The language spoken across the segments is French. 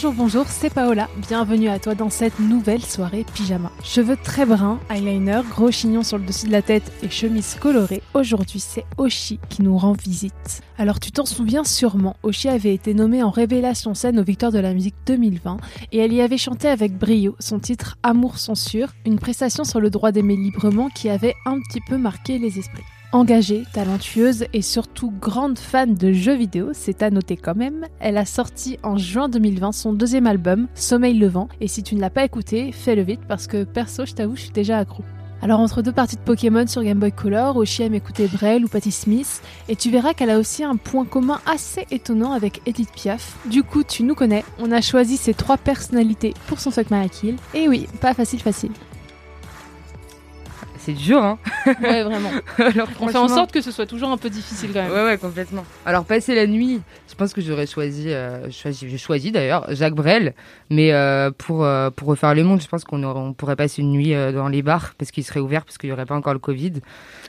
Bonjour, bonjour, c'est Paola. Bienvenue à toi dans cette nouvelle soirée pyjama. Cheveux très bruns, eyeliner, gros chignon sur le dessus de la tête et chemise colorée. Aujourd'hui, c'est Oshi qui nous rend visite. Alors, tu t'en souviens sûrement, Oshi avait été nommée en révélation scène aux Victoires de la musique 2020 et elle y avait chanté avec brio son titre Amour censure, une prestation sur le droit d'aimer librement qui avait un petit peu marqué les esprits. Engagée, talentueuse et surtout grande fan de jeux vidéo, c'est à noter quand même, elle a sorti en juin 2020 son deuxième album, Sommeil Levant, et si tu ne l'as pas écouté, fais-le vite parce que perso, je t'avoue, je suis déjà accro. Alors entre deux parties de Pokémon sur Game Boy Color, Oshi aime écouter Brel ou Patti Smith, et tu verras qu'elle a aussi un point commun assez étonnant avec Edith Piaf. Du coup, tu nous connais, on a choisi ces trois personnalités pour son My Kill, et oui, pas facile facile. C'est dur, hein. Ouais, vraiment. Alors, On fait en sorte que ce soit toujours un peu difficile quand même. Ouais, ouais, complètement. Alors, passer la nuit, je pense que j'aurais choisi, euh, choisi j'ai choisi d'ailleurs Jacques Brel, mais euh, pour, euh, pour refaire le monde, je pense qu'on on pourrait passer une nuit euh, dans les bars parce qu'ils seraient ouverts, parce qu'il n'y aurait pas encore le Covid.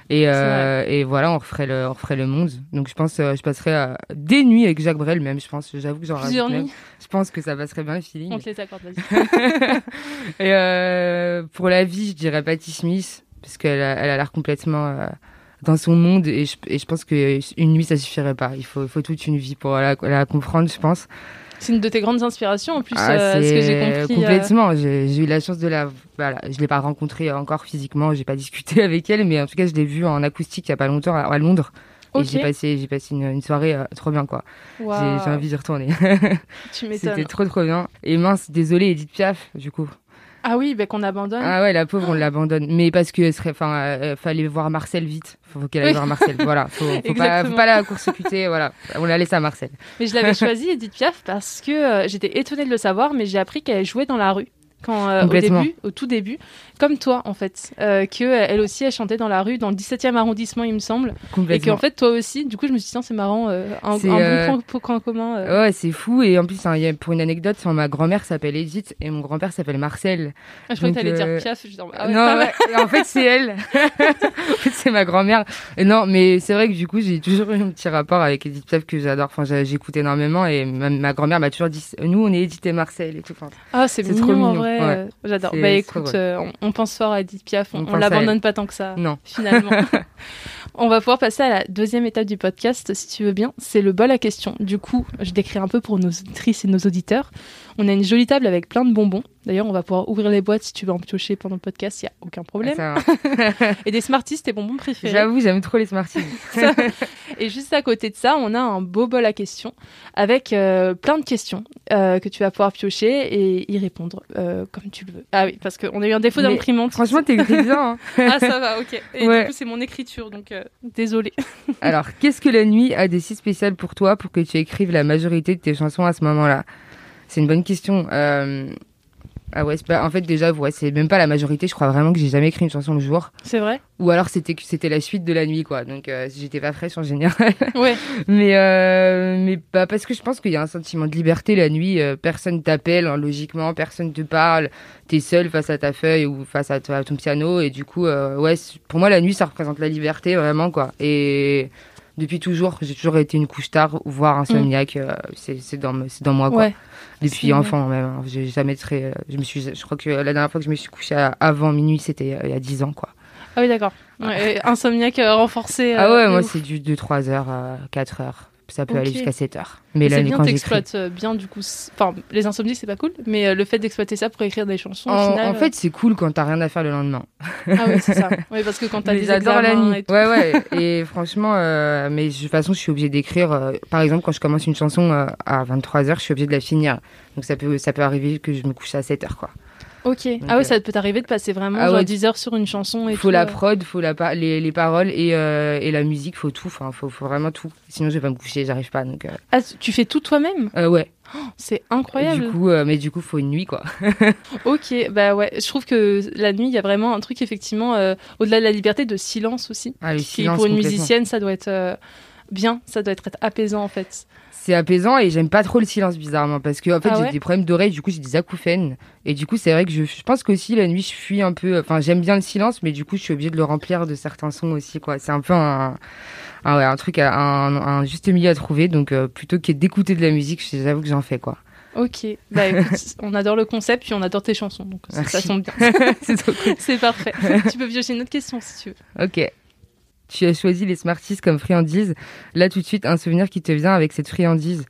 Et, et voilà, on referait, le, on referait le monde. Donc, je pense je passerais des nuits avec Jacques Brel, même, je pense. J'avoue que j'en Plusieurs nuits, Je pense que ça passerait bien le feeling. on te les accorde, vas-y. et pour la vie, je dirais Patti Smith, parce qu'elle a, elle a l'air complètement euh, dans son monde, et je, et je pense qu'une nuit, ça suffirait pas. Il faut, il faut toute une vie pour la, la comprendre, je pense. C'est une de tes grandes inspirations en plus, Ah, euh, ce que j'ai compris. euh, Complètement. J'ai j'ai eu la chance de la. Voilà, je l'ai pas rencontrée encore physiquement, j'ai pas discuté avec elle, mais en tout cas, je l'ai vue en acoustique il y a pas longtemps à, à Londres. Et j'ai passé, j'ai passé une, une soirée euh, trop bien, quoi. J'ai envie d'y retourner. Tu C'était m'étonnes. trop, trop bien. Et mince, désolée, Edith Piaf, du coup. Ah oui, bah, qu'on abandonne. Ah ouais, la pauvre, on l'abandonne. Mais parce que serait, enfin, euh, fallait voir Marcel vite. Faut, faut qu'elle aille voir Marcel. Voilà. Faut, faut pas, faut pas la court-circuiter. Voilà. On la laisse à Marcel. Mais je l'avais choisi, Edith Piaf, parce que euh, j'étais étonnée de le savoir, mais j'ai appris qu'elle jouait dans la rue. Quand, euh, au Complètement. début, au tout début, comme toi en fait, euh, que euh, elle aussi elle chantait dans la rue dans le 17e arrondissement il me semble, et qu'en fait toi aussi, du coup je me suis dit tiens c'est marrant, euh, un, un euh, bon point, point commun. euh. Ouais, c'est fou. Et en plus, hein, il y a- pour une anecdote, ma grand-mère s'appelle Edith et mon grand-père s'appelle Marcel. Ah, je croyais que t'allais euh, dire Piaf, je dis, ah ouais, non, ouais, en fait, c'est elle. en fait, c'est ma grand-mère. Non, mais c'est vrai que du coup, j'ai toujours eu un petit rapport avec Edith Piaf que j'adore. Enfin, j'écoute énormément et ma, ma grand-mère m'a toujours dit, nous, on est Edith et Marcel et tout. Enfin, Ah c'est mignon, trop en mignon, vrai, ouais. j'adore. Bah écoute, euh, on, on pense fort à Edith Piaf, on, On l'abandonne pas tant que ça. non. finalement. On va pouvoir passer à la deuxième étape du podcast, si tu veux bien. C'est le bol à questions. Du coup, je décris un peu pour nos auditrices et nos auditeurs. On a une jolie table avec plein de bonbons. D'ailleurs, on va pouvoir ouvrir les boîtes si tu veux en piocher pendant le podcast, il n'y a aucun problème. Et des Smarties, tes bonbons préférés. J'avoue, j'aime trop les Smarties. Et juste à côté de ça, on a un beau bol à questions avec euh, plein de questions euh, que tu vas pouvoir piocher et y répondre euh, comme tu le veux. Ah oui, parce qu'on a eu un défaut d'imprimante. Franchement, t'écris bien. hein. Ah, ça va, ok. Et Ouais. du coup, c'est mon écriture, donc désolé. Alors, qu'est-ce que la nuit a de si spécial pour toi pour que tu écrives la majorité de tes chansons à ce moment-là? C'est une bonne question. Euh, Ah ouais, pas... en fait déjà, ouais, c'est même pas la majorité. Je crois vraiment que j'ai jamais écrit une chanson le jour. C'est vrai? Ou alors c'était c'était la suite de la nuit, quoi. Donc euh, j'étais pas fraîche en général. Ouais. mais euh, mais bah, parce que je pense qu'il y a un sentiment de liberté la nuit. euh, personne t'appelle, hein, logiquement, personne te parle. T'es seul face à ta feuille ou face à, à ton piano et du coup, ouais, pour moi la nuit ça représente la liberté vraiment, quoi. Et depuis toujours, j'ai toujours été une couche tard, voire insomniaque. euh, c'est dans dans moi, quoi. Ouais. Depuis enfant même. hein. J'ai jamais très. euh, Je me suis. Je crois que la dernière fois que je me suis couchée à- avant minuit, c'était euh, il y a 10 ans, quoi. Ah oui, d'accord. Ouais, insomniaque renforcé. Ah ouais, moi c'est du de 3 heures à 4 heures. Ça peut aller jusqu'à 7 heures. Mais c'est bien, t'exploites euh, bien du coup. Enfin, les insomnies, c'est pas cool, mais euh, le fait d'exploiter ça pour écrire des chansons, au En, final. en fait, c'est cool quand t'as rien à faire le lendemain. euh, ah oui, c'est ça. Oui, parce que quand t'as des j'adore la examens nuit. et tout. Ouais, ouais. et franchement, euh, mais de toute façon, je suis obligée d'écrire. euh, par exemple, quand je commence une chanson euh, à 23h, je suis obligée de la finir. Donc ça peut, ça peut arriver que je me couche à 7h, quoi. Ok. Donc, ah oui, euh, ça peut t'arriver de passer vraiment ah genre ouais. 10 heures sur une chanson Il faut tout, la euh. prod, faut la pa- les, les paroles et, euh, et la musique, faut tout. Enfin, faut, faut vraiment tout. Sinon, je vais pas me coucher, j'arrive pas. Donc, euh, Ah, tu fais tout toi-même? Euh, ouais. C'est incroyable. Du coup, euh, mais du coup, faut une nuit, quoi. Ok, bah ouais, je trouve que la nuit, il y a vraiment un truc effectivement euh, au-delà de la liberté de silence aussi. Ah, le qui silence, pour une musicienne, ça doit être euh, bien, ça doit être apaisant en fait. C'est apaisant et j'aime pas trop le silence bizarrement parce que en fait Ah j'ai des problèmes d'oreille du coup j'ai des acouphènes. Et du coup c'est vrai que je, je pense qu'aussi la nuit je fuis un peu enfin j'aime bien le silence mais du coup je suis obligée de le remplir de certains sons aussi quoi. C'est un peu un un, ouais, un truc à- un, un juste milieu à trouver. Donc euh, plutôt que d'écouter de la musique j'avoue que j'en fais quoi. Ok, bah écoute, on adore le concept puis on adore tes chansons, donc ça, tombe bien. c'est cool. C'est parfait. tu peux piocher une autre question si tu veux. ok tu as choisi les Smarties comme friandise là tout de suite un souvenir qui te vient avec cette friandise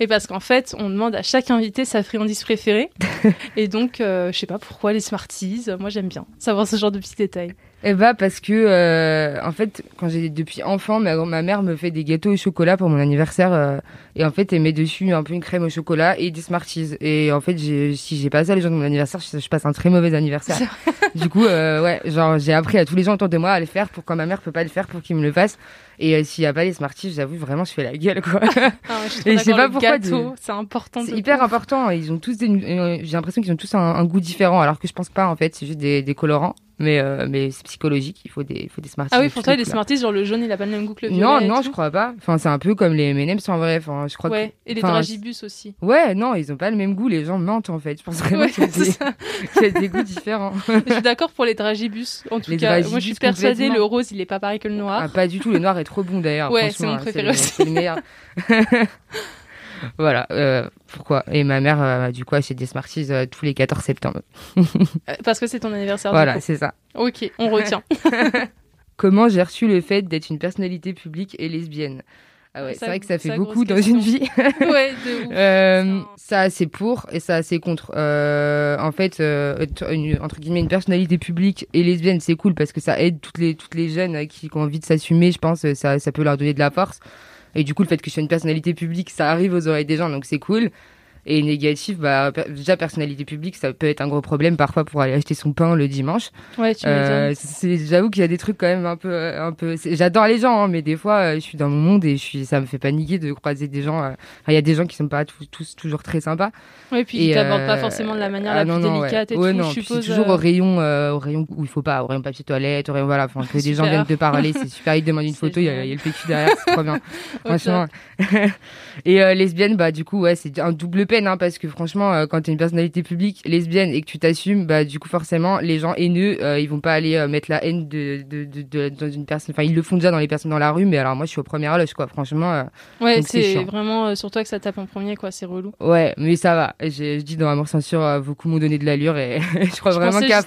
Et parce qu'en fait, on demande à chaque invité sa friandise préférée. et donc, euh, je sais pas pourquoi les Smarties. Moi, j'aime bien savoir ce genre de petits détails. Eh bah parce que euh, en fait quand j'ai depuis enfant ma, ma mère me fait des gâteaux au chocolat pour mon anniversaire euh, et en fait elle met dessus un peu une crème au chocolat et des Smarties. Et en fait si j'ai pas ça les gens de mon anniversaire je, je passe un très mauvais anniversaire. Du coup euh, ouais genre j'ai appris à tous les gens autour de moi à le faire pour quand ma mère peut pas le faire pour qu'ils me le fassent. Et euh, s'il y a pas les Smarties j'avoue vraiment je fais la gueule quoi. Ah, ouais, je Et je sais pas pourquoi de- c'est important. c'est hyper important ils ont tous des euh, j'ai l'impression qu'ils ont tous un, un goût différent alors que je pense pas en fait c'est juste des, des colorants mais euh, mais c'est psychologique il faut des il faut des Smarties Ah oui, pour toi, les. Smarties, genre le jaune, il a pas le même goût que le violet. Non, non, je crois pas. Enfin, c'est un peu comme les M&M's en vrai. Enfin, je crois Ouais, et les enfin, dragibus aussi. Ouais, non, ils ont pas le même goût. Les gens mentent en fait. Je pense vraiment Ouais, qu'il y, a c'est des- goûts différents. je suis d'accord pour les dragibus. En tout Les cas, moi, je suis persuadée, le rose, il est pas pareil que le noir. Ah, pas du tout. Le noir est trop bon d'ailleurs. Ouais, c'est mon hein, préféré aussi. Voilà. euh, pourquoi? Et ma mère, euh, du coup, achète des Smarties euh, tous les 14 septembre. Parce que c'est ton anniversaire. Voilà, c'est ça. Ok, on retient. Comment j'ai reçu le fait d'être une personnalité publique et lesbienne? Ah ouais, c'est vrai que ça fait beaucoup dans une vie. ouais, de ouf. Euh, Ça- c'est pour et ça c'est contre. Euh, en fait, euh, une- entre guillemets une personnalité publique et lesbienne, c'est cool parce que ça aide toutes les toutes les jeunes qui, qui ont envie de s'assumer. Je pense ça ça peut leur donner de la force. Et du coup, le fait que je sois une personnalité publique, ça arrive aux oreilles des gens, donc c'est cool. Et négatif, bah déjà personnalité publique, ça peut être un gros problème parfois pour aller acheter son pain le dimanche. Ouais, tu Euh, J'avoue qu'il y a des trucs quand même un peu, euh, un peu. J'adore les gens, hein, mais des fois, euh, je suis dans mon monde et je suis, ça me fait paniquer de croiser des gens. euh, Il y a des gens qui sont pas tous, tous toujours très sympas. Ouais, puis et, ils t'abordent euh, pas forcément de la manière ah la plus non, ouais. délicate et Ouais, tout, non, je puis suppose. Toujours euh, au rayon, euh, au rayon où il faut pas, au rayon papier toilette, au rayon voilà. Enfin, que des gens viennent te parler, c'est super. Ils te demandent une photo, il y, a y le PQ derrière, c'est trop bien. franchement. et euh, lesbienne, bah du coup, ouais, c'est un double peine, hein, parce que franchement, euh, quand t'es une personnalité publique lesbienne et que tu t'assumes, bah du coup, forcément, les gens haineux, euh, ils vont pas aller euh, mettre la haine de, de, de, de- dans une personne. Enfin, ils le font déjà dans les personnes dans la rue, mais alors moi, je suis au premier loge, quoi. Franchement, euh, Ouais, c'est vraiment sur toi que ça tape en premier, quoi. C'est relou. ouais, mais ça va. Je dis dans Amour Censure, beaucoup m'ont donné de l'allure et je crois Je vraiment qu'à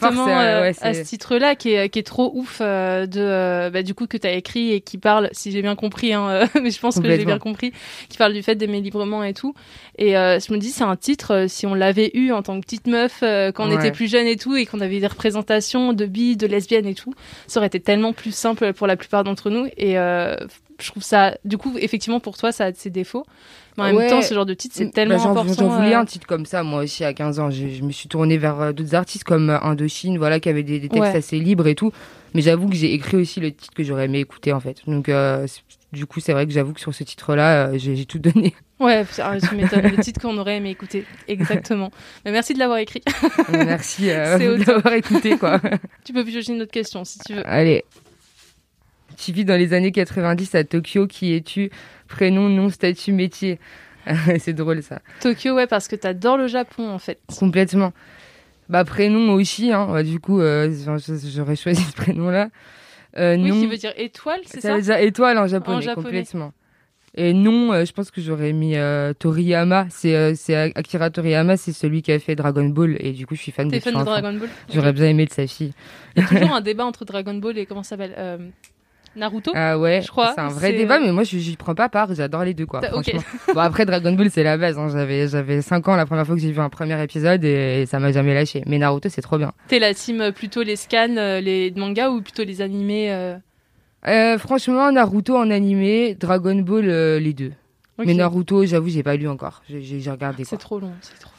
ouais, à ce titre-là qui est, qui est trop ouf de bah, du coup que tu as écrit et qui parle, si j'ai bien compris, hein, mais je pense que j'ai bien compris, qui parle du fait d'aimer librement et tout. Et je me dis c'est un titre euh, si on l'avait eu en tant que petite meuf euh, quand on Ouais. était plus jeune et tout et qu'on avait des représentations de bi, de lesbiennes et tout, ça aurait été tellement plus simple pour la plupart d'entre nous. Et euh, je trouve ça, du coup, effectivement pour toi ça a ses défauts, mais en même Ouais. temps ce genre de titre c'est Bah, tellement j'en- important. J'en voulais un titre comme ça, moi aussi, à 15 ans. Je, je me suis tournée vers d'autres artistes comme Indochine, voilà, qui avaient des, des textes Ouais. assez libres et tout. Mais j'avoue que j'ai écrit aussi le titre que j'aurais aimé écouter, en fait. Donc, euh, du coup, c'est vrai que j'avoue que sur ce titre-là, euh, j'ai tout donné. Ouais, tu m'étonnes, le titre qu'on aurait aimé écouter. Exactement. Mais merci de l'avoir écrit. Merci euh, au vous top. d'avoir écouté, quoi. Tu peux piocher une autre question si tu veux. Allez. Tu vis dans les années 90 à Tokyo. Qui es-tu? Prénom, nom, statut, métier. c'est drôle, ça. Tokyo, ouais, parce que t'adores le Japon en fait. Complètement. Bah, prénom aussi, hein. Bah, du coup, euh, j'aurais choisi ce prénom-là. Euh, Oui, qui veut dire étoile, c'est Ça ça veut dire étoile en japonais, En japonais. complètement. Et non, euh, je pense que j'aurais mis euh, Toriyama. C'est euh, Akira Toriyama, c'est celui qui a fait Dragon Ball. Et du coup, je suis fan depuis fan de. Dragon Ball J'aurais bien aimé de sa fille. Il y a toujours un débat entre Dragon Ball et comment ça s'appelle euh, Naruto Ah ouais, Je crois, c'est un vrai débat, mais moi je j'y prends pas part, j'adore les deux quoi, bon après Dragon Ball c'est la base, hein. j'avais j'avais 5 ans la première fois que j'ai vu un premier épisode et ça m'a jamais lâché. Mais Naruto c'est trop bien. T'es la team euh, plutôt les scans, euh, les mangas ou plutôt les animés euh Euh, franchement Naruto en animé, Dragon Ball euh, les deux. Mais Naruto j'avoue j'ai pas lu encore, j'ai j'ai j'ai regardé C'est trop long, c'est trop.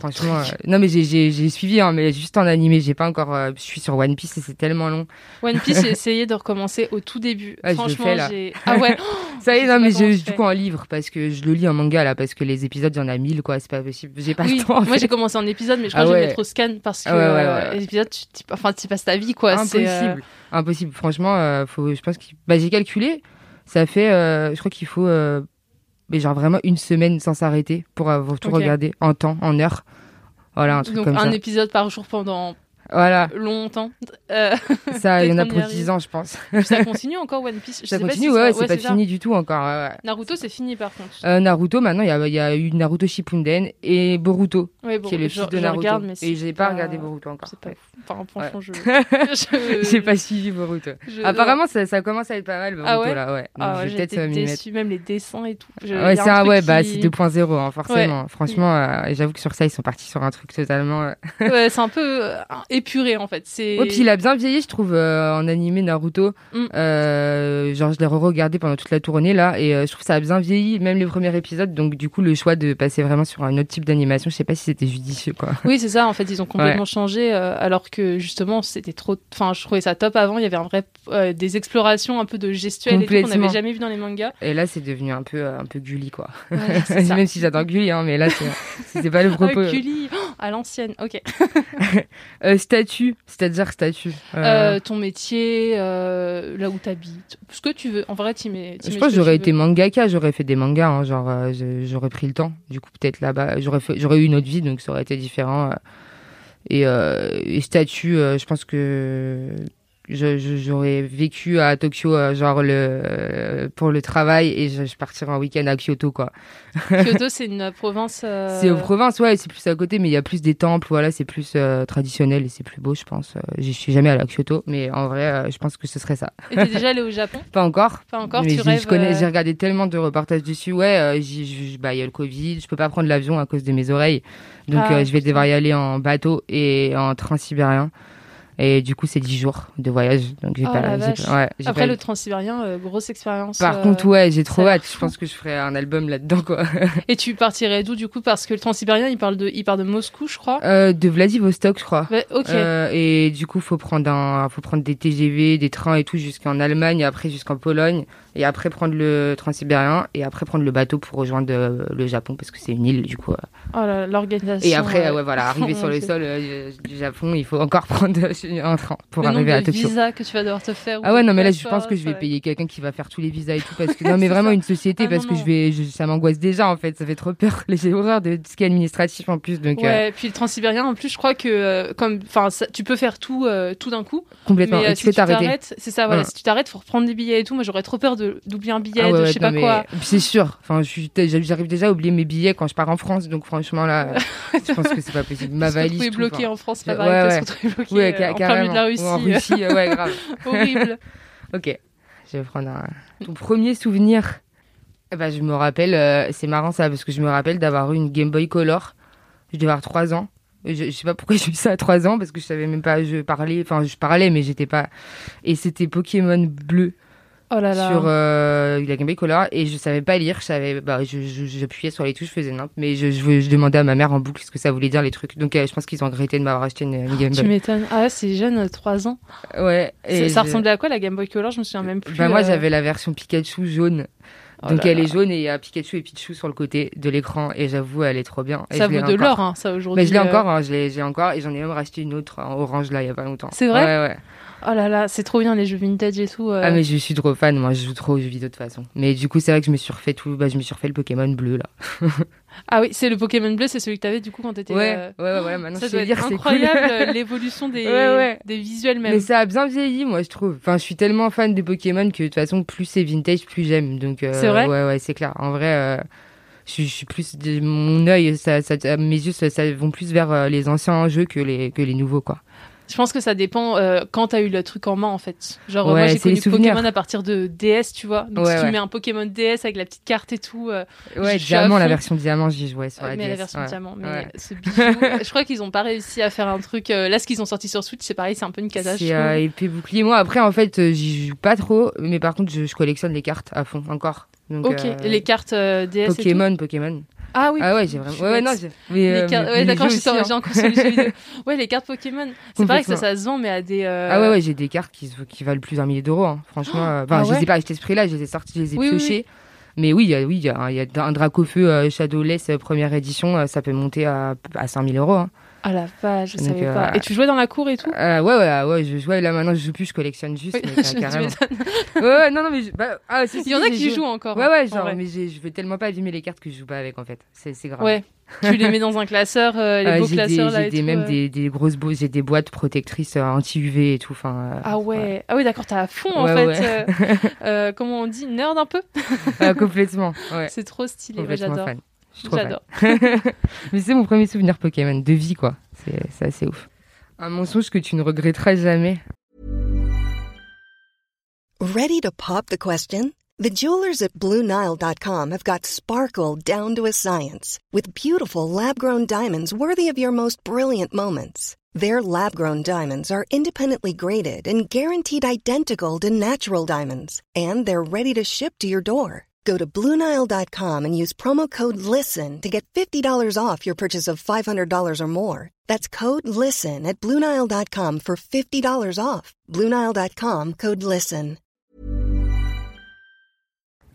Franchement, euh, non mais j'ai j'ai j'ai suivi hein, mais juste en animé, j'ai pas encore. euh, je suis sur One Piece et c'est tellement long. One Piece, j'ai essayé de recommencer au tout début. Ah, Franchement, j'ai. Ah ouais. Ça y est, non mais je, du coup en livre parce que je le lis en manga là parce que les épisodes il y en a 1000 quoi, c'est pas possible. J'ai pas oui, le temps. en moi j'ai commencé en épisode, mais je crois Ah que je vais ouais. mettre au scan parce que Ah ouais, ouais, euh, ouais. les épisodes, tu, enfin, tu passes ta vie quoi. c'est, Impossible, impossible. Franchement, faut, je pense que bah, j'ai calculé, ça fait, je crois qu'il faut, euh, mais genre vraiment une semaine sans s'arrêter pour avoir tout Ok. regardé en temps, en heure. Voilà un truc Donc comme un ça. épisode par jour pendant Voilà, longtemps. Euh, ça, il y en a pour arrive. 10 ans, je pense. ça continue encore One Piece. Je ça sais pas continue, si ouais, c'est pas ça. fini du tout encore. ouais. Naruto, c'est fini par contre. Euh, Naruto, maintenant, il y y a eu Naruto Shippuden et Boruto, bon, qui est le je, fils de Naruto. regarde, mais et j'ai pas regardé Boruto encore. C'est pas. Ouais. Enfin, franchement, je. je- J'ai pas suivi Boruto. je- Apparemment, ça, ça commence à être pas mal, Boruto, Ah ouais là, ouais. Ah ouais, j'étais déçue, même les dessins et tout. Je- Ouais, c'est un, ouais, bah, qui- c'est 2.0, hein, forcément. Franchement, euh, j'avoue que sur ça, ils sont partis sur un truc totalement. euh, Ouais, c'est un peu euh, épuré en fait. C'est. Ouais, puis il a bien vieilli, je trouve, euh, en animé Naruto. Mm. Genre, je l'ai re-regardé pendant toute la tournée, là, et je trouve que ça a bien vieilli, même les premiers épisodes. Donc, du coup, le choix de passer vraiment sur un autre type d'animation, je sais pas si c'était judicieux, quoi. Oui, c'est ça. En fait, ils ont complètement changé, alors que justement, c'était trop. Enfin, je trouvais ça top avant. Il y avait un vrai euh, des explorations un peu de gestuelle qu'on n'avait jamais vu dans les mangas. Et là, c'est devenu un peu, un peu Gulli, quoi. Ouais, même si j'adore Gulli, hein, mais là, c'est- c'était pas le Ah, propos. Gulli, oh, à l'ancienne. Ok. Euh, statut, c'est-à-dire statut. Euh, Euh, ton métier, là où t'habites, ce que tu veux. En vrai, tu mets. Je pense que j'aurais été mangaka, j'aurais fait des mangas, hein, genre j'aurais pris le temps. Du coup, peut-être là-bas, j'aurais fait, j'aurais eu une autre vie, donc ça aurait été différent. Et, euh, et statut, euh, je pense que j'aurais vécu à Tokyo, euh, genre le euh, pour le travail, et je, je partirais en week-end à Kyoto, quoi. Kyoto, c'est une province. euh, C'est aux provinces, ouais, c'est plus à côté, mais il y a plus des temples, voilà, c'est plus euh, traditionnel et c'est plus beau, je pense. J'y suis jamais allée à Kyoto, mais en vrai, euh, je pense que ce serait ça. Et t'es déjà allé au Japon? Pas encore. Pas encore, mais tu j'ai- rêves, je connais, j'ai regardé tellement de reportages dessus. Ouais, bah il y a le Covid, je peux pas prendre l'avion à cause de mes oreilles, donc Ah, je vais devoir y aller en bateau et en train sibérien. Et du coup, c'est 10 jours de voyage, donc j'ai Oh, pas. la j'ai vache. pas- ouais, Après pas- le transsibérien, euh, grosse expérience. Par euh, contre, ouais, j'ai trop hâte. Je pense que je ferai un album là-dedans, quoi. Et tu partirais d'où du coup? Parce que le transsibérien, il parle de, il part de Moscou, je crois. Euh, de Vladivostok, je crois. Ouais, ok. Euh, et du coup, faut prendre un, faut prendre des TGV, des trains et tout jusqu'en Allemagne, après jusqu'en Pologne, et après prendre le transsibérien, et après prendre le bateau pour rejoindre euh, le Japon parce que c'est une île, du coup. euh. Oh l'organisation. Et après, ouais, voilà, arriver sur le sol euh, du Japon, il faut encore prendre un train pour le arriver à Tokyo. visas que tu vas devoir te faire. Ah ouais, non, mais là, je pense que je vais payer quelqu'un qui va faire tous les visas et tout, parce que, non, mais vraiment une société, Ah, parce non, que non. je vais, je- ça m'angoisse déjà, en fait, ça fait trop peur. J'ai horreur de tout ce qui est administratif en plus, donc, Ouais, puis le transsibérien, en plus, je crois que, comme, enfin, tu peux faire tout, tout d'un coup. complètement. mais et tu si peux t'arrêter. t'arrêtes, c'est ça, voilà. Si tu t'arrêtes, faut reprendre des billets et tout. Moi, j'aurais trop peur de d'oublier un billet, Ah ouais, de je sais non, pas quoi. C'est sûr. Enfin, j'arrive déjà à oublier mes billets quand je pars en France, donc franchement là, je pense que c'est pas possible. Ma se valise. tout, bloqué en France, pas pareil se bloqué euh, en plein milieu de la Russie. En Russie, ouais, grave. Horrible. Ok, je vais prendre un... ton premier souvenir. Ben, je me rappelle, euh, c'est marrant ça, parce que je me rappelle d'avoir eu une Game Boy Color. Je devais avoir 3 ans. Je, je sais pas pourquoi j'ai eu ça à 3 ans, parce que je savais même pas, je parlais, enfin, je parlais, mais j'étais pas. Et c'était Pokémon bleu. Oh là là. sur euh, la Game Boy Color et je savais pas lire, je savais bah je je- j'appuyais sur les touches, je faisais n'importe mais je, je je demandais à ma mère en boucle ce que ça voulait dire les trucs. Donc euh, je pense qu'ils ont regretté de m'avoir acheté une, une Game Tu Boy. m'étonnes. Ah ouais, c'est jeune, 3 ans. Ouais. Et ça je- ressemblait à quoi la Game Boy Color? Je me souviens même plus. Bah moi euh, j'avais la version Pikachu jaune. oh Donc là elle là. est jaune et il y a Pikachu et Pichu sur le côté de l'écran et j'avoue elle est trop bien. Et Ça vaut de l'or, hein, ça aujourd'hui. Mais je l'ai euh. encore, hein, je l'ai encore et j'en ai même racheté une autre en orange là il y a pas longtemps. C'est vrai? Ouais ouais. Oh là là, c'est trop bien les jeux vintage et tout. euh. Ah mais je suis trop fan, moi je joue trop aux jeux vidéo de toute façon. Mais du coup c'est vrai que je me suis refait tout, bah je me suis refait le Pokémon bleu là. Ah oui, c'est le Pokémon bleu, c'est celui que t'avais du coup quand t'étais. Ouais, euh, ouais, ouais, ouais, maintenant Ça je doit sais être incroyable cool. l'évolution des, Ouais, ouais. des visuels même. Mais ça a bien vieilli, moi, je trouve. Enfin, je suis tellement fan de Pokémon que de toute façon, plus c'est vintage, plus j'aime. Donc, euh, C'est vrai Ouais, ouais, c'est clair. En vrai, je, suis- je suis plus. Mon œil, ça, ça, mes yeux, ça, ça vont plus vers les anciens jeux que les, que les nouveaux, quoi. Je pense que ça dépend euh, quand t'as eu le truc en main en fait. Genre Ouais, moi j'ai connu. Pokémon à partir de DS, tu vois. Donc Ouais, si tu ouais. mets un Pokémon DS avec la petite carte et tout, euh, Ouais, diamant, la version diamant, j'y jouais sur euh, la mais la version diamant. Mais ce bijou, je crois qu'ils ont pas réussi à faire un truc. euh, là, ce qu'ils ont sorti sur Switch, c'est pareil, c'est un peu une cata. je C'est euh, épée bouclier. Moi, après, en fait, euh, j'y joue pas trop, mais par contre, je, je collectionne les cartes à fond encore. Donc, Ok, euh, les cartes euh, DS et tout. Pokémon, Pokémon. Ah oui. Ah ouais, j'ai vraiment. Ouais, ouais, non. Mais, euh, ouais, d'accord, j'ai hein. encore sur les jeux vidéo. Ouais, les cartes Pokémon. C'est pareil que ça, se vend, mais à des. euh, Ah ouais, ouais, j'ai des cartes qui, qui valent plus d'un millier d'euros. hein. Franchement, euh, enfin, Ah je les ai pas achetées ce prix-là, je les ai sortis, je les ai Oui, oui, piochées. Mais oui, il y a, oui, il y a, y a un Dracofeu Shadowless première édition, ça peut monter à, à 5000 euros. hein. Ah la vache, je Donc, savais euh, pas. Et tu jouais dans la cour et tout? Euh, ouais, ouais, ouais, je jouais là maintenant, je joue plus, je collectionne juste. Oui, mais, je euh, me carrément. Ouais, ouais, non, non, mais. je- bah, ah, si, Il y en a qui joué. jouent encore. Ouais, ouais, en genre, mais je veux tellement pas abîmer les cartes que je joue pas avec en fait. C'est grave. Ouais. tu les mets dans un classeur, euh, les Euh, beaux j'ai des, classeurs là j'ai des- même euh. des, des grosses bo- j'ai des boîtes protectrices euh, anti-UV et tout. Enfin, euh, Ah ouais. Ah oui, d'accord, t'es à fond en Ouais, fait. euh, euh, comment on dit Nerd un peu? Euh, complètement. Ouais, C'est trop stylé. J'adore. J'adore. Mais c'est mon premier souvenir Pokémon de vie, quoi. C'est assez ouf. Un mensonge que tu ne regretteras jamais. Ready to pop the question? The jewelers at BlueNile.com have got sparkle down to a science with beautiful lab grown diamonds worthy of your most brilliant moments. Their lab grown diamonds are independently graded and guaranteed identical to natural diamonds, and they're ready to ship to your door. Go to BlueNile.com and use promo code LISTEN to get $50 off your purchase of $500 or more. That's code LISTEN at BlueNile.com for $50 off. BlueNile.com code LISTEN.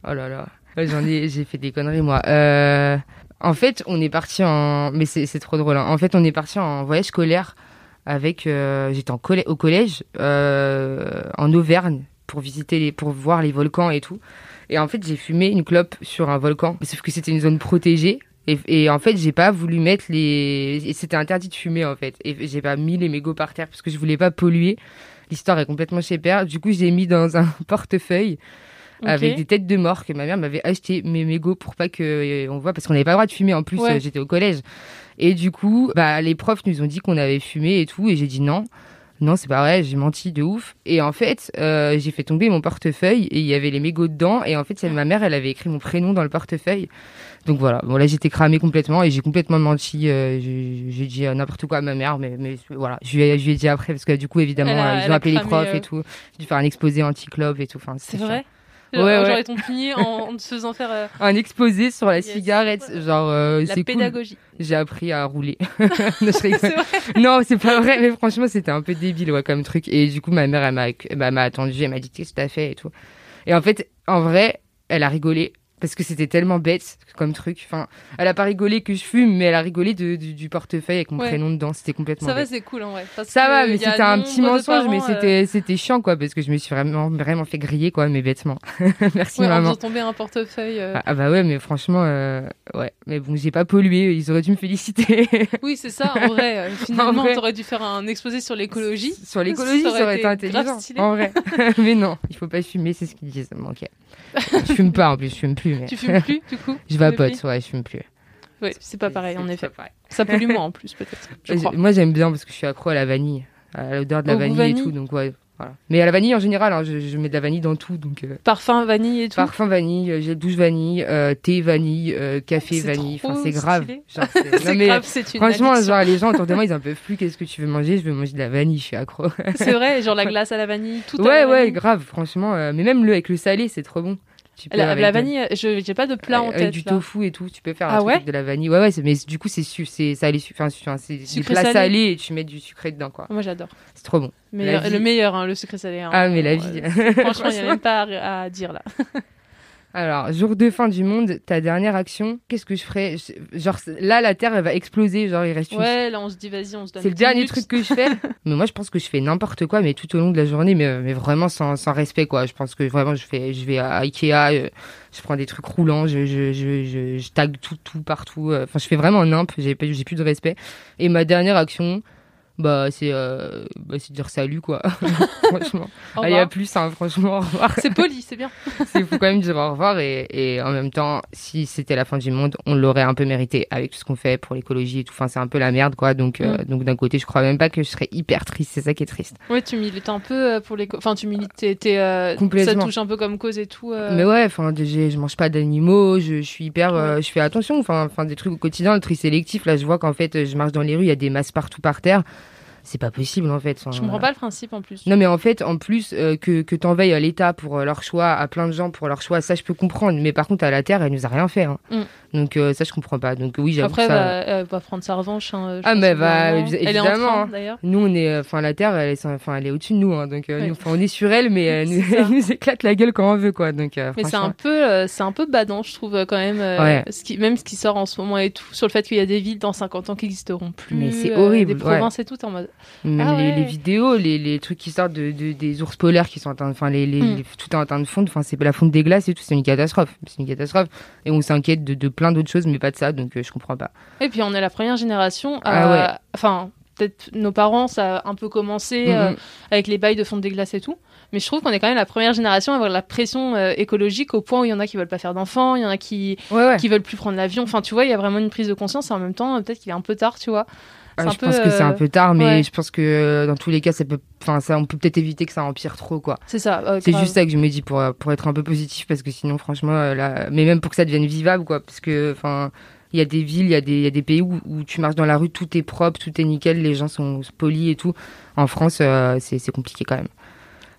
Oh là là. J'en ai, j'ai fait des conneries, moi. Euh, en fait, on est parti en, mais c'est c'est trop drôle. hein. En fait, on est parti en voyage scolaire avec, euh, j'étais en collè- au collège, euh, en Auvergne pour visiter les, pour voir les volcans et tout. Et en fait, j'ai fumé une clope sur un volcan, sauf que c'était une zone protégée. Et, et en fait, j'ai pas voulu mettre les, et c'était interdit de fumer en fait. Et j'ai pas mis les mégots par terre parce que je voulais pas polluer. L'histoire est complètement chez père. Du coup, j'ai mis dans un portefeuille avec des têtes de mort que ma mère m'avait acheté mes mégots pour pas que euh, on voit parce qu'on n'avait pas le droit de fumer en plus Ouais. euh, j'étais au collège et du coup bah les profs nous ont dit qu'on avait fumé et tout et j'ai dit non non c'est pas vrai j'ai menti de ouf. Et en fait euh, j'ai fait tomber mon portefeuille et il y avait les mégots dedans. Et en fait c'est- ma mère elle avait écrit mon prénom dans le portefeuille. Donc voilà. Bon là j'étais cramé complètement et j'ai complètement menti. Euh, j'ai dit euh, n'importe quoi à ma mère mais, mais voilà. Je lui, ai, je lui ai dit après parce que du coup évidemment a- ils ont appelé les profs euh. et tout. J'ai dû faire un exposé anti-clope et tout. Enfin C'est vrai? Genre, ouais. Genre, puni en, en faisant faire euh, un exposé sur la Yes. cigarette. Genre, euh, la cool. pédagogie. J'ai appris à rouler. non. C'est vrai. non, c'est pas vrai, mais franchement, c'était un peu débile, ouais, comme truc. Et du coup, ma mère, elle m'a, bah, m'a attendu, elle m'a dit, qu'est-ce que t'as fait et tout. Et en fait, en vrai, elle a rigolé. Parce que c'était tellement bête comme truc. Enfin, elle a pas rigolé que je fume, mais elle a rigolé de, du, du portefeuille avec mon Ouais. prénom dedans. C'était complètement Ça va, c'est cool en vrai. parce Ça va, mais c'était un petit mensonge, mais euh, c'était, c'était chiant, quoi, parce que je me suis vraiment, vraiment fait griller, quoi, mais bêtement. Merci, ouais, maman. tomber un portefeuille. euh. Ah, ah bah ouais, mais franchement, euh, ouais. Mais bon, j'ai pas pollué, ils auraient dû me féliciter. Oui, c'est ça, en vrai. Finalement, t'aurais dû faire un exposé sur l'écologie. Sur l'écologie, ça aurait été grave intelligent. En vrai. mais non, il faut pas fumer, c'est ce qu'ils disent. Ok. je fume pas en plus, je fume plus. Mais... Tu fumes plus, du coup je vapote, ouais, je fume plus. Oui, c'est pas pareil, en effet. pareil. Ça pollue moins en plus, peut-être. Euh. Moi, j'aime bien parce que je suis accro à la vanille, à l'odeur de la vanille, vanille et tout. Donc, ouais, voilà. Mais à la vanille en général, hein, je, je mets de la vanille dans tout. Donc, euh, Parfum, vanille et tout. parfum vanille, euh, gel douche vanille, euh, thé vanille, euh, café vanille. Enfin, c'est grave. c'est- grave, c'est une Franchement, addiction. genre, les gens autour de moi, ils en peuvent plus. Qu'est-ce que tu veux manger Je veux manger de la vanille, je suis accro. C'est vrai, genre la glace à la vanille, tout à ouais, la ouais, grave, franchement. euh, mais même le avec le salé, c'est trop bon. Tu peux La, avec vanille, je j'ai pas de plat en avec tête. du là. tofu et tout, tu peux faire Ah un truc ouais avec de la vanille. Ouais, ouais, mais du coup, c'est su- c'est salé, su- enfin, c'est du plat salé. et tu mets du sucré dedans, quoi. Moi j'adore. C'est trop bon. Meilleur- vie. Le meilleur, hein, le sucré salé. hein. Ah, mais la Euh, vie. Franchement, il n'y a même pas à, à dire là. Alors, jour de fin du monde, ta dernière action, qu'est-ce que je ferais Genre, là, la Terre, elle va exploser, genre, il reste une Ouais, là on se dit vas-y, on se donne C'est le 10 dernier minutes. truc que je fais. mais moi, je pense que je fais n'importe quoi, mais tout au long de la journée, mais, mais vraiment sans, sans respect, quoi. Je pense que vraiment, je fais, je vais à Ikea, euh, je prends des trucs roulants, je, je, je, je, tag tout, tout partout. euh, Enfin, je fais vraiment j'ai, pas- j'ai plus de respect. Et ma dernière action, Bah, c'est euh, bah, c'est dire salut, quoi. franchement. Au Allez, à plus, hein, franchement, au revoir. C'est poli, c'est bien. Il faut quand même dire au revoir et, et en même temps, si c'était la fin du monde, on l'aurait un peu mérité avec tout ce qu'on fait pour l'écologie et tout. Enfin, c'est un peu la merde, quoi. Donc, euh, Mm. donc d'un côté, je crois même pas que je serais hyper triste. C'est ça qui est triste. Ouais, tu milites un peu euh, pour les. Enfin, tu milites. t'es- t'es, euh, ça touche un peu comme cause et tout. Mais ouais, enfin, je mange pas d'animaux, je, je suis hyper, je fais attention, enfin, enfin, des trucs au quotidien, le tri sélectif. Là, je vois qu'en fait, je marche dans les rues, il y a des masses partout par terre. C'est pas possible, en fait. Enfin, Je comprends pas le principe en plus. Non, mais en fait, en plus, euh, que, que à l'État pour euh, leur choix, à plein de gens pour leur choix, ça, je peux comprendre. Mais par contre, à la Terre, elle nous a rien fait. hein. Mm. Donc, euh, ça, je comprends pas. Donc, oui, j'avoue Après, ça. bah, elle va prendre sa revanche. hein, Ah, mais bah, d'un moment. évi- Elle est en évidemment, train, d'ailleurs. Nous, on est, enfin, la Terre, elle est, enfin, elle est au-dessus de nous, hein, donc euh, Ouais. nous, on est sur elle, mais elle nous, elle éclate la gueule quand on veut, quoi. Donc, euh, Mais c'est un peu, euh, c'est un peu badant, je trouve euh, quand même. euh, Ouais. ce qui, même ce qui sort en ce moment et tout, sur le fait qu'il y a des villes dans 50 ans qui n'existeront plus. Mais c'est euh, horrible, Des provinces et tout, en mode. Même Ah les, ouais. les vidéos, les, les trucs qui sortent de, de- des ours polaires qui sont en train, enfin les, les, Mm. les- tout est en train de fondre, enfin c'est la fonte des glaces et tout, c'est une catastrophe, c'est une catastrophe. Et on s'inquiète de, de plein d'autres choses, mais pas de ça, donc euh, je comprends pas. Et puis on est la première génération à. Ah ouais. Enfin, peut-être nos parents, ça a un peu commencé euh, Mhm. avec les bails de fonte des glaces et tout. Mais je trouve qu'on est quand même la première génération à avoir la pression euh, écologique au point où il y en a qui veulent pas faire d'enfants, il y en a qui, Ouais ouais. qui veulent plus prendre l'avion. Enfin, tu vois, il y a vraiment une prise de conscience et en même temps, euh, peut-être qu'il est un peu tard, tu vois. Ah, un je pense que c'est un euh, peu tard, mais ouais. je pense que euh, dans tous les cas, ça peut, enfin ça, on peut peut-être éviter que ça empire trop, quoi. C'est ça. euh, C'est juste ça que je me dis pour euh, pour être un peu positif, parce que sinon, franchement, euh, là, mais même pour que ça devienne vivable, quoi, parce que, enfin. Il y a des villes, il y a des, il y a des pays où, où tu marches dans la rue, tout est propre, tout est nickel, les gens sont polis et tout. En France, euh, c'est c'est compliqué quand même.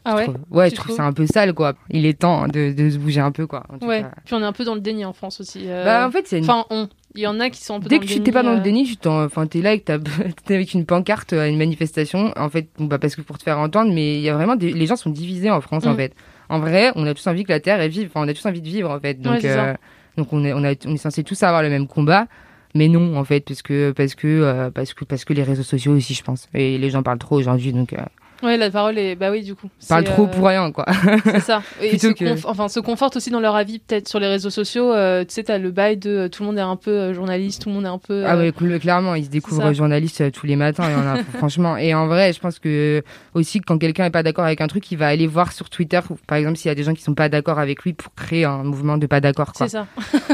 Ah ouais? Je trouve- ouais, je trouve ça un peu sale, quoi. Il est temps de, de se bouger un peu, quoi. en tout Ouais. cas. Puis on est un peu dans le déni en France aussi. euh, Bah, en fait, c'est une... Enfin, on. Il y en a qui sont un peu Dès que tu t'es pas dans le euh, déni, tu t'en, enfin, t'es là avec ta, t'es avec une pancarte à une manifestation. En fait, bah, parce que pour te faire entendre, mais il y a vraiment des, les gens sont divisés en France, en Mm. fait. En vrai, on a tous envie que la terre elle vive. Enfin, on a tous envie de vivre, en fait. Donc, Ouais, euh, donc on est, on a, on est censé tous avoir le même combat. Mais non, en fait, parce que, parce que, euh, parce que, parce que les réseaux sociaux aussi, je pense. Et les gens parlent trop aujourd'hui, donc, euh, Ouais, la parole est. Bah oui, du coup. C'est, trop euh, pour rien, quoi. C'est ça. Et Plutôt se, que- conf- enfin, se confortent aussi dans leur avis, peut-être sur les réseaux sociaux. euh, tu sais, t'as le bail de euh, tout le monde est un peu euh, journaliste, tout le monde est un peu. Ah euh, ouais, cl- clairement, ils se découvrent euh, tous les matins, y en a, franchement. Et en vrai, je pense que aussi quand quelqu'un est pas d'accord avec un truc, il va aller voir sur Twitter, par exemple, s'il y a des gens qui sont pas d'accord avec lui pour créer un mouvement de pas d'accord, quoi. C'est ça.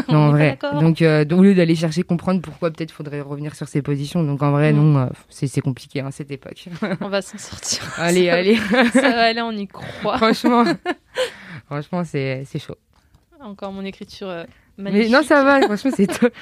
Non, en On vrai. Donc, euh, au lieu d'aller chercher comprendre pourquoi peut-être faudrait revenir sur ses positions, donc en vrai, Mm. non, euh, c'est c'est compliqué, hein, cette époque. On va s'en sortir. Allez, Ça- allez. Ça va aller, on y croit. franchement, franchement, c'est chaud. Encore mon écriture euh, Mais magnifique. non, ça va, franchement, c'est top.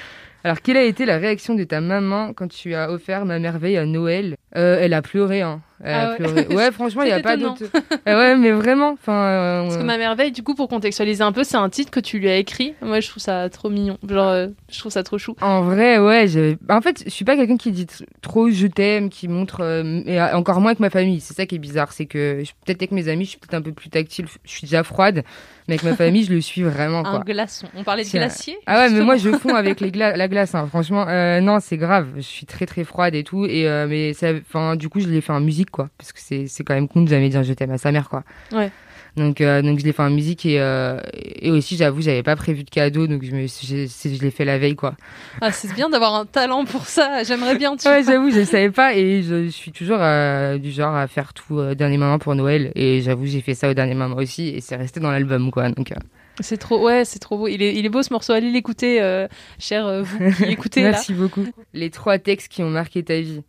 Alors, quelle a été la réaction de ta maman quand tu as offert ma merveille à Noël? Euh, Elle a pleuré, hein. Elle Ah ouais. franchement, il n'y a pas d'autre. Ah ouais, mais vraiment, enfin. euh, Parce que Ma merveille, du coup, pour contextualiser un peu, c'est un titre que tu lui as écrit. Moi, je trouve ça trop mignon. Genre, euh, je trouve ça trop chou. En vrai, ouais. En fait, je suis pas quelqu'un qui dit trop je t'aime, qui montre, euh, et euh, encore moins avec ma famille. C'est ça qui est bizarre, c'est que peut-être avec mes amis, je suis peut-être un peu plus tactile. Je suis déjà froide, mais avec ma famille, je le suis vraiment. Un Quoi. glaçon. On parlait de glacier. Ah ouais, mais moi je fonds avec les gla- la glace. hein. Franchement, euh, non, c'est grave. Je suis très très froide et tout. Et euh, mais ça, enfin, du coup, je l'ai fait en musique, quoi, parce que c'est c'est quand même con de jamais dire je t'aime à sa mère, quoi. Ouais. Donc euh, donc je l'ai fait en musique et euh, et aussi j'avoue j'avais pas prévu de cadeau donc je me je l'ai fait la veille quoi. Ah, c'est bien d'avoir un talent pour ça. J'aimerais bien, tu Ouais j'avoue je savais pas et je, je suis toujours euh, du genre à faire tout au dernier moment pour Noël et j'avoue j'ai fait ça au dernier moment aussi et c'est resté dans l'album quoi donc. euh, C'est trop, ouais, c'est trop beau. Il est, il est beau ce morceau. Allez l'écouter, euh, cher euh, vous qui écoutez là. Merci beaucoup. Les trois textes qui ont marqué ta vie.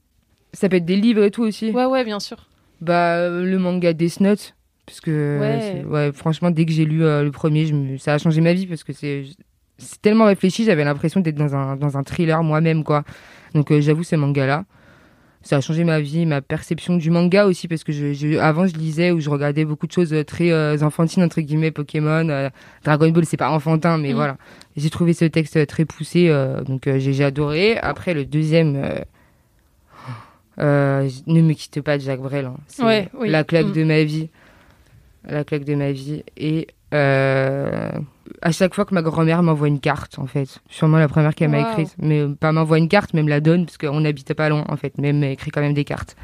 Ça peut être des livres et tout aussi. Ouais, ouais, bien sûr. Bah, euh, le manga Death Note. Parce que, Ouais. c'est- ouais, franchement, dès que j'ai lu euh, le premier, je me- ça a changé ma vie parce que c'est tellement réfléchi, j'avais l'impression d'être dans un, dans un thriller moi-même, quoi. Donc, euh, j'avoue, ce manga-là, ça a changé ma vie, ma perception du manga aussi, parce que je, je- avant, je lisais ou je regardais beaucoup de choses euh, très euh, enfantines, entre guillemets, Pokémon, euh, Dragon Ball, c'est pas enfantin, mais Mm. voilà. J'ai trouvé ce texte euh, très poussé, euh, donc euh, j'ai adoré. Après, le deuxième. Euh, ne me quitte pas de Jacques Brel. hein. C'est Ouais, oui. la claque Mm. de ma vie. La claque de ma vie. Et euh, à chaque fois que ma grand-mère m'envoie une carte, en fait. Sûrement la première qu'elle m'a écrite. Mais pas m'envoie une carte, mais me la donne, parce qu'on n'habitait pas loin, en fait. Mais elle m'a écrit quand même des cartes.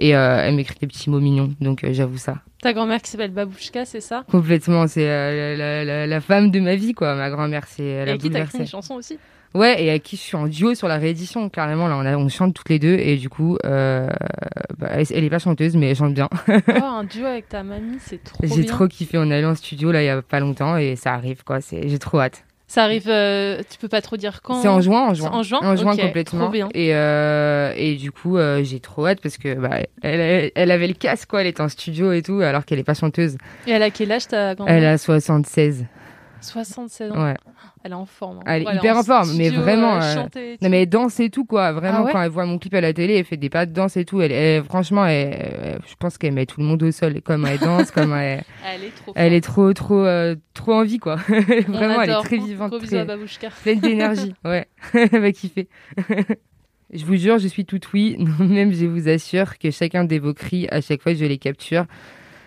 Et euh, elle m'écrit des petits mots mignons, donc j'avoue ça. Ta grand-mère qui s'appelle Babouchka, c'est ça? Complètement, c'est la, la- la femme de ma vie, quoi. Ma grand-mère, c'est elle Et qui t'as écrit une chanson aussi? Ouais, et à qui je suis en duo sur la réédition, carrément. Là, on, a, on chante toutes les deux, et du coup, euh, bah, elle, elle est pas chanteuse, mais elle chante bien. Oh, un duo avec ta mamie, c'est trop J'ai bien. trop kiffé. On est allé en studio là il y a pas longtemps, et ça arrive, quoi. C'est, j'ai trop hâte. Ça arrive, euh, tu peux pas trop dire quand C'est en juin, en juin. En juin? En juin Ok, complètement. trop bien. Et, euh, et du coup, euh, j'ai trop hâte parce que bah, elle, elle avait le casque, quoi. Elle était en studio et tout, alors qu'elle est pas chanteuse. Et elle a quel âge ta grand-mère? Elle a 76. 76 ans. Ouais. Elle est en forme. hein. Elle est hyper en forme, mais vraiment, euh, euh, chanter Non mais elle danse et tout quoi, vraiment Ah ouais quand elle voit mon clip à la télé, elle fait des pas de danse et tout. Elle, elle- franchement, elle- je pense qu'elle met tout le monde au sol, comme elle danse, comme elle, Elle est trop elle est trop trop euh, trop en vie quoi. Vraiment, elle est très vivante, Gros à très Babouchka. pleine d'énergie. Ouais, elle va kiffer. je vous jure, je suis toute oui. Même je vous assure que chacun de vos cris, à chaque fois, je les capture.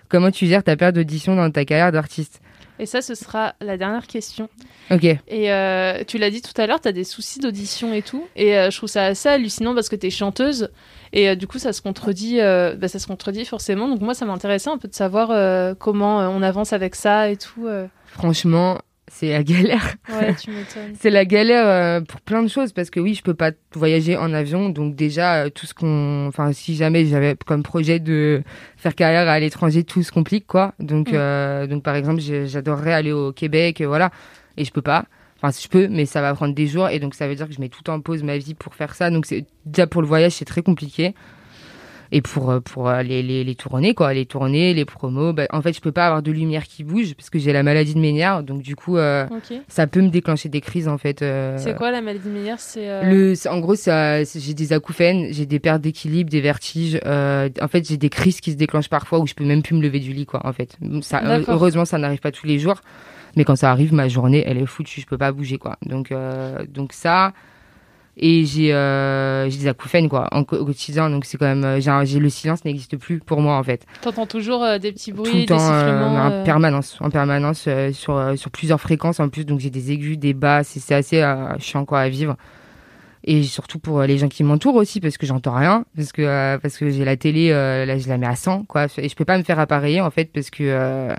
Comment tu gères ta perte d'audition dans ta carrière d'artiste? Et ça, ce sera la dernière question. Ok. Et euh, tu l'as dit tout à l'heure, tu as des soucis d'audition et tout. Et euh, je trouve ça assez hallucinant parce que tu es chanteuse. Et euh, du coup, ça se contredit, bah, ça se contredit forcément. Donc moi, ça m'intéressait un peu de savoir comment on avance avec ça et tout. Franchement, c'est la galère. Ouais, tu m'étonnes. C'est la galère euh, pour plein de choses parce que oui, je peux pas voyager en avion, donc déjà euh, tout ce qu'on, enfin si jamais j'avais comme projet de faire carrière à l'étranger, tout se complique quoi. Donc Mm. euh, donc par exemple, j'adorerais aller au Québec, voilà, et je peux pas. Enfin, je peux, mais ça va prendre des jours et donc ça veut dire que je mets tout en pause ma vie pour faire ça. Donc c'est déjà pour le voyage, c'est très compliqué. Et pour euh, pour euh, les, les les tournées quoi, les tournées, les promos, bah, en fait, je peux pas avoir de lumière qui bouge parce que j'ai la maladie de Ménière, donc du coup euh, ça peut me déclencher des crises en fait. euh, C'est quoi la maladie meilleure C'est euh, le, c'est- en gros, ça, c'est- j'ai des acouphènes, j'ai des pertes d'équilibre, des vertiges. en fait, j'ai des crises qui se déclenchent parfois où je peux même plus me lever du lit, quoi. En fait, ça, heureusement, ça n'arrive pas tous les jours, mais quand ça arrive, ma journée, elle est foutue, je peux pas bouger, quoi. Donc, euh, donc ça. Et j'ai, euh, des acouphènes, quoi, en, au quotidien. Donc c'est quand même, euh, j'ai, le silence n'existe plus pour moi, en fait T'entends toujours euh, des petits bruits, tout le temps des euh, sifflements. en permanence en permanence sur sur plusieurs fréquences en plus donc j'ai des aigus des basses et c'est assez chiant quoi à vivre et surtout pour les gens qui m'entourent aussi parce que j'entends rien parce que parce que j'ai la télé là je la mets à 100 quoi et je peux pas me faire appareiller en fait parce que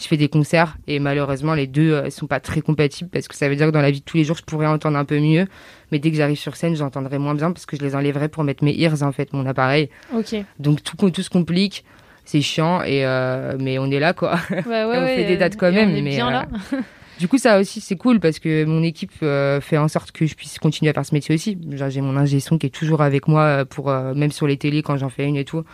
je fais des concerts et malheureusement les deux euh, sont pas très compatibles parce que ça veut dire que dans la vie de tous les jours je pourrais entendre un peu mieux. Mais dès que j'arrive sur scène j'entendrai moins bien parce que je les enlèverai pour mettre mes ears en fait mon appareil. Ok. Donc tout tout se complique c'est chiant et euh, mais on est là quoi. Ouais, on ouais, fait des dates quand même, on est mais, bien euh, là. du coup ça aussi c'est cool parce que mon équipe euh, fait en sorte que je puisse continuer à faire ce métier aussi. J'ai mon ingé son qui est toujours avec moi pour euh, même sur les télés quand j'en fais une et tout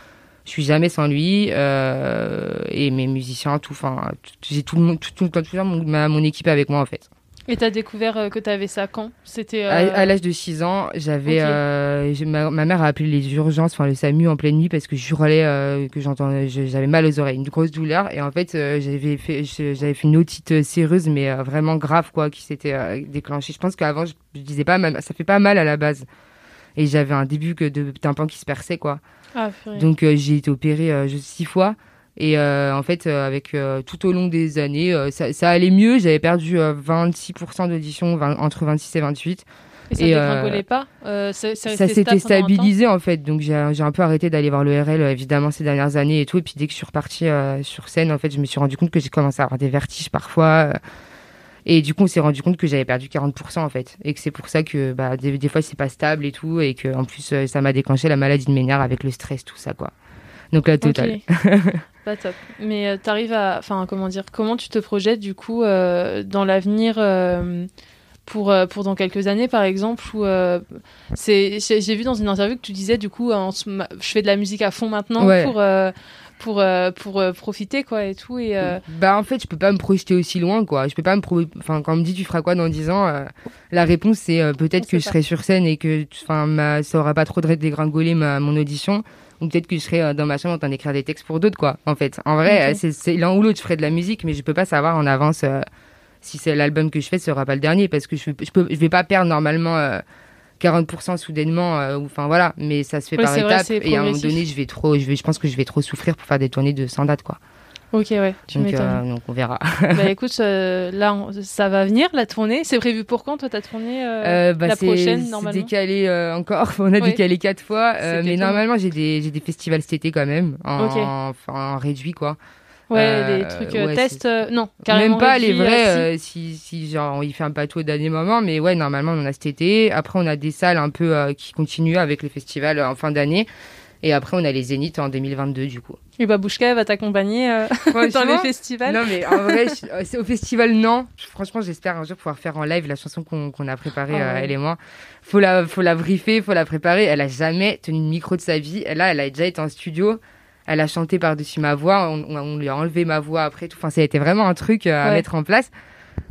je suis jamais sans lui euh, et mes musiciens tout enfin j'ai tout le monde tout, tout, tout, tout mon, ma- mon équipe avec moi en fait Et t'as découvert euh, que t'avais ça quand? C'était. à, euh, à l'âge de 6 ans, j'avais euh, ma, ma mère a appelé les urgences, enfin le SAMU en pleine nuit parce que je hurlais euh, que j'entendais, je- j'avais mal aux oreilles, une grosse douleur et en fait j'avais fait j'avais fait une otite séreuse mais vraiment grave quoi qui s'était déclenchée. Je pense qu'avant je, je disais pas ça fait pas mal à la base et j'avais un début que de tympan qui se perçait quoi. Ah. Donc euh, j'ai été opérée euh, six fois. Et euh, en fait, euh, avec euh, tout au long des années, ça, ça allait mieux. J'avais perdu euh, 26% d'audition, 20 entre 26 et 28. Et ça euh, pas Ça resté s'était stabilisé en fait. Donc j'ai un peu arrêté d'aller voir le RL évidemment ces dernières années et tout. Et puis dès que je suis repartie sur scène, en fait, je me suis rendu compte que j'ai commencé à avoir des vertiges parfois. Et du coup, on s'est rendu compte que j'avais perdu 40% en fait. Et que c'est pour ça que bah, des, des fois, c'est pas stable et tout. Et que en plus, euh, ça m'a déclenché la maladie de Ménard avec le stress, tout ça quoi. Donc la totale. Ok. pas top. Mais euh, t'arrives à, enfin, comment dire, comment tu te projettes du coup euh, dans l'avenir euh, pour pour dans quelques années par exemple où euh, c'est, j'ai vu dans une interview que tu disais du coup, en je fais de la musique à fond maintenant Ouais. pour euh, pour euh, pour euh, profiter quoi et tout et euh, Bah en fait, je peux pas me projeter aussi loin quoi. Je peux pas me pro... enfin quand on me dit tu feras quoi dans 10 ans, la réponse c'est peut-être que je pas. serai sur scène et que enfin ma... ça aura pas trop de dégringoler ma mon audition ou peut-être que je serai dans ma chambre en train d'écrire des textes pour d'autres quoi. En fait, en vrai, c'est l'un ou l'autre, je ferai de la musique mais je peux pas savoir en avance si c'est l'album que je fais ce sera pas le dernier parce que je je peux je vais pas perdre normalement 40% soudainement euh, enfin voilà, mais ça se fait Ouais, par c'est vrai, étapes c'est et à un moment donné, je vais trop je vais je pense que je vais trop souffrir pour faire des tournées de 100 dates quoi. Ok, ouais, tu Donc, euh, donc on verra. bah écoute, euh, là, on- ça va venir, la tournée. C'est prévu pour quand, toi, ta tournée euh, bah, La c'est- prochaine, c'est normalement décalé euh, encore. On a Oui. décalé quatre fois. mais normalement, j'ai des, j'ai des festivals cet été quand même. En, enfin, en réduit, quoi. Ouais, Euh, les trucs euh, ouais, tests. euh, non, carrément. Même pas les vrais, euh, euh, si, si genre il fait un pâteau au dernier moment, mais ouais, normalement on en a cet été. Après, on a des salles un peu euh, qui continuent avec les festivals euh, en fin d'année. Et après, on a les Zéniths en 2022, du coup. Et Babouchka va t'accompagner euh, dans les festivals. Non, mais en vrai, je- euh, c'est au festival, non. Franchement, j'espère un jour pouvoir faire en live la chanson qu'on qu'on a préparée, euh, ouais. elle et moi. Faut la, faut la briefer, faut la préparer. Elle a jamais tenu le micro de sa vie. Elle, là, elle a déjà été en studio. Elle a chanté par-dessus ma voix. On, on- lui a enlevé ma voix après tout. Enfin, ça a été vraiment un truc euh, à Ouais. mettre en place.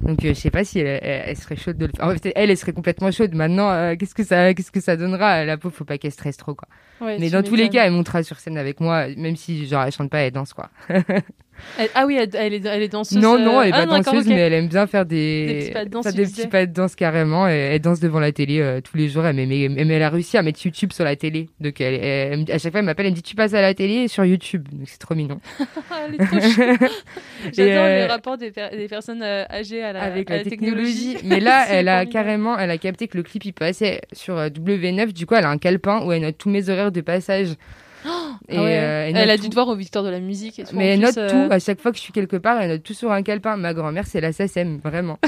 Donc, euh, je sais pas si elle, elle- elle serait chaude de le faire. En fait, elle, elle serait complètement chaude. Maintenant, euh, qu'est-ce que ça, qu'est-ce que ça donnera La pauvre, faut pas qu'elle stresse trop, quoi. Ouais, Mais dans tous les cas, elle montera sur scène avec moi, même si genre elle chante pas, elle danse, quoi. Elle- ah oui, elle, elle est, elle est danseuse. Non, non, euh, elle est ah pas d'accord, danseuse, mais elle aime bien faire des, Des petits pas de danse, faire tu des disais. petits pas de danse carrément. Et elle danse devant la télé euh, tous les jours. Elle, met- mais, mais elle a réussi à mettre YouTube sur la télé. Donc elle, à chaque fois, elle m'appelle, elle me dit tu passes à la télé sur YouTube. Donc c'est trop mignon. Ah, elle est trop. J'adore euh, les rapports des, per- des personnes euh, âgées à la, avec à la, technologie. Mais là, elle a carrément, elle a capté que le clip il passait sur euh, W9. Du coup, elle a un calepin où elle note tous mes horaires de passage. Et, Ah ouais. euh, elle a dû te voir au Victoire de la musique et tout. Mais elle note euh, tout. À chaque fois que je suis quelque part, elle note tout sur un calepin. Ma grand-mère, c'est la SACEM, vraiment.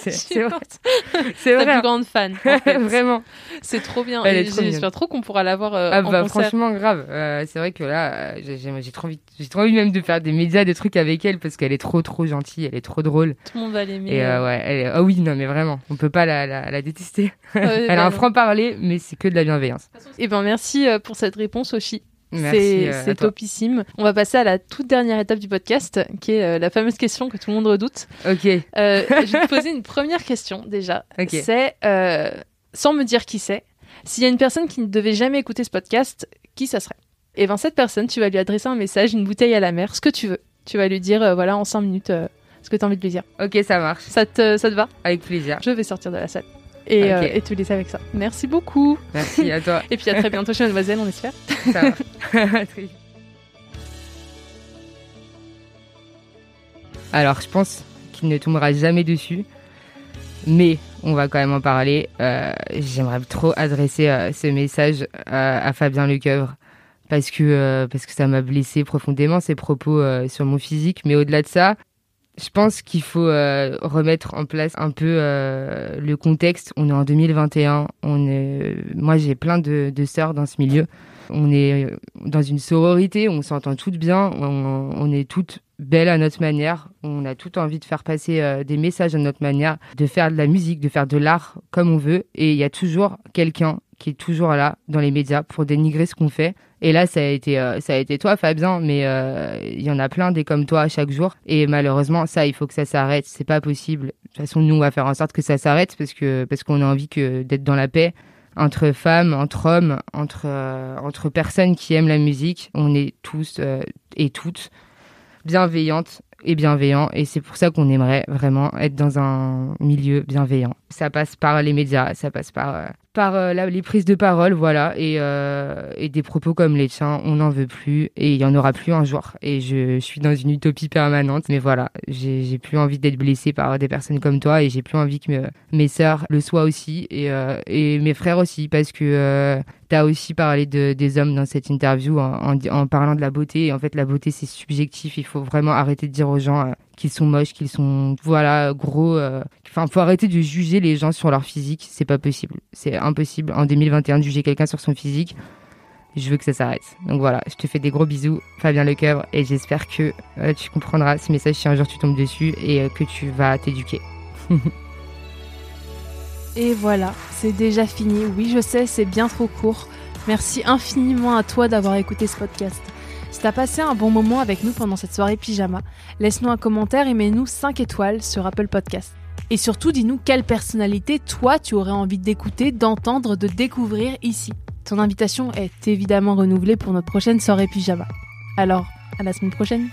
C'est- c'est vrai. C'est Ta vrai. plus grande fan. en fait. vraiment. C'est trop bien. Et J'espère trop qu'on pourra la voir euh, Ah en bah concert. franchement grave. C'est vrai que là, j'ai trop envie, j'ai trop envie même de faire des médias, des trucs avec elle parce qu'elle est trop trop gentille, elle est trop drôle. Tout le monde va l'aimer. Et ouais, elle est- ah oui non mais vraiment, on peut pas la, la, la détester. Elle a un franc parler, mais c'est que de la bienveillance. Eh ben merci pour cette réponse, Oshi. C'est euh, topissime. On va passer à la toute dernière étape du podcast, qui est euh, la fameuse question que tout le monde redoute. Ok. Euh, je vais te poser une première question déjà. Ok. C'est, euh, sans me dire qui c'est, s'il y a une personne qui ne devait jamais écouter ce podcast, qui ça serait? Et ben cette personne, tu vas lui adresser un message, une bouteille à la mer, ce que tu veux. Tu vas lui dire, voilà, en 5 minutes, ce que tu as envie de lui dire. Ok, ça marche. Ça te, ça te va? Avec plaisir. Je vais sortir de la salle. Et, Ok. euh, et te laisser avec ça. Merci beaucoup. Merci à toi. Et puis à très bientôt chez Mademoiselle, on espère. Ça vite. Alors, je pense qu'il ne tombera jamais dessus, mais on va quand même en parler. Euh, J'aimerais trop adresser euh, ce message à, à Fabien Lecoeuvre parce que euh, parce que ça m'a blessé profondément ses propos euh, sur mon physique, mais au-delà de ça. Je pense qu'il faut euh, remettre en place un peu euh, le contexte. On est en 2021. On est... Moi, j'ai plein de, sœurs dans ce milieu. On est dans une sororité, on s'entend toutes bien, on, est toutes belles à notre manière, on a toutes envie de faire passer euh, des messages à notre manière, de faire de la musique, de faire de l'art comme on veut. Et il y a toujours quelqu'un qui est toujours là dans les médias pour dénigrer ce qu'on fait. Et là, ça a été, euh, ça a été toi, Fabien, mais euh, il y en a plein des comme toi chaque jour. Et malheureusement, ça, il faut que ça s'arrête. C'est pas possible. De toute façon, nous, on va faire en sorte que ça s'arrête parce que parce qu'on a envie que d'être dans la paix entre femmes, entre hommes, entre euh, entre personnes qui aiment la musique. On est tous et toutes bienveillantes et bienveillants. Et c'est pour ça qu'on aimerait vraiment être dans un milieu bienveillant. Ça passe par les médias, ça passe par par euh, les prises de parole, voilà, et, euh, et des propos comme les tiens, on n'en veut plus et il y en aura plus un jour. Et je, suis dans une utopie permanente, mais voilà, j'ai plus envie d'être blessée par des personnes comme toi et j'ai plus envie que me- mes sœurs le soient aussi et, euh, et mes frères aussi, parce que euh, aussi parlé de, des hommes dans cette interview en, parlant de la beauté. En fait, la beauté, c'est subjectif. Il faut vraiment arrêter de dire aux gens euh, qu'ils sont moches, qu'ils sont, voilà, gros. euh. Enfin, faut arrêter de juger les gens sur leur physique. C'est pas possible. C'est impossible en 2021 de juger quelqu'un sur son physique. Je veux que ça s'arrête. Donc voilà, je te fais des gros bisous, Fabien Lecoeuvre, et j'espère que euh, tu comprendras ce message si un jour tu tombes dessus et euh, que tu vas t'éduquer. Et voilà, c'est déjà fini. Oui, je sais, c'est bien trop court. Merci infiniment à toi d'avoir écouté ce podcast. Si t'as passé un bon moment avec nous pendant cette soirée pyjama, laisse-nous un commentaire et mets-nous 5 étoiles sur Apple Podcast. Et surtout, dis-nous quelle personnalité toi tu aurais envie d'écouter, d'entendre, de découvrir ici. Ton invitation est évidemment renouvelée pour notre prochaine soirée pyjama. Alors, à la semaine prochaine